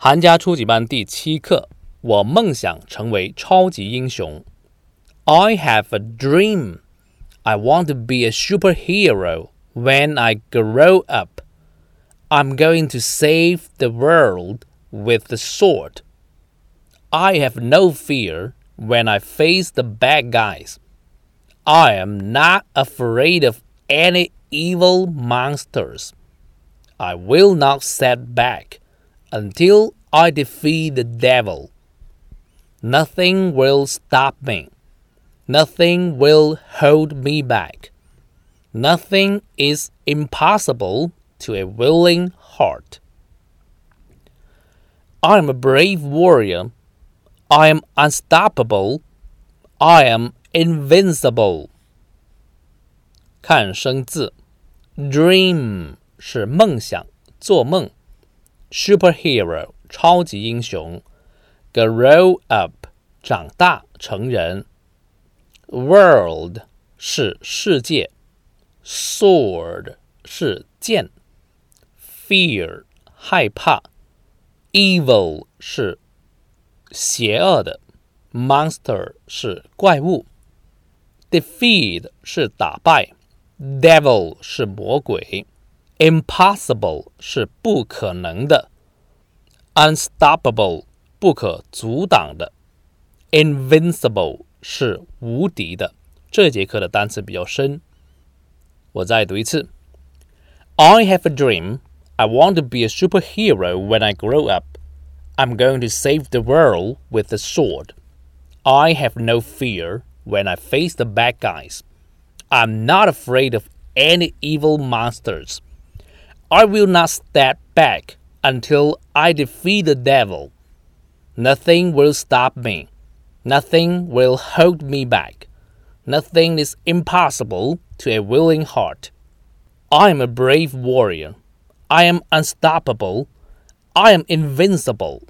寒假初级班第七课，我梦想成为超级英雄。I have a dream. I want to be a superhero when I grow up. I'm going to save the world with the sword. I have no fear when I face the bad guys. I am not afraid of any evil monsters. I will not set back until I defeat the devil. Nothing will stop me. Nothing will hold me back. Nothing is impossible to a willing heart. I am a brave warrior. I am unstoppable. I am invincible. 看生字，dream 是梦想、做梦 ；superhero 超级英雄；grow up 长大成人；world 是世界；sword 是剑；fear 害怕；evil 是邪恶的；monster 是怪物；defeat 是打败。Devil 是魔鬼 ，Impossible 是不可能的，Unstoppable 不可阻挡的，Invincible 是无敌的。这节课的单词比较深，我再读一次。I have a dream. I want to be a superhero when I grow up. I'm going to save the world with a sword. I have no fear when I face the bad guys. I'm not afraid of any evil monsters. I will not step back until I defeat the devil. Nothing will stop me. Nothing will hold me back. Nothing is impossible to a willing heart. I am a brave warrior. I am unstoppable. I am invincible.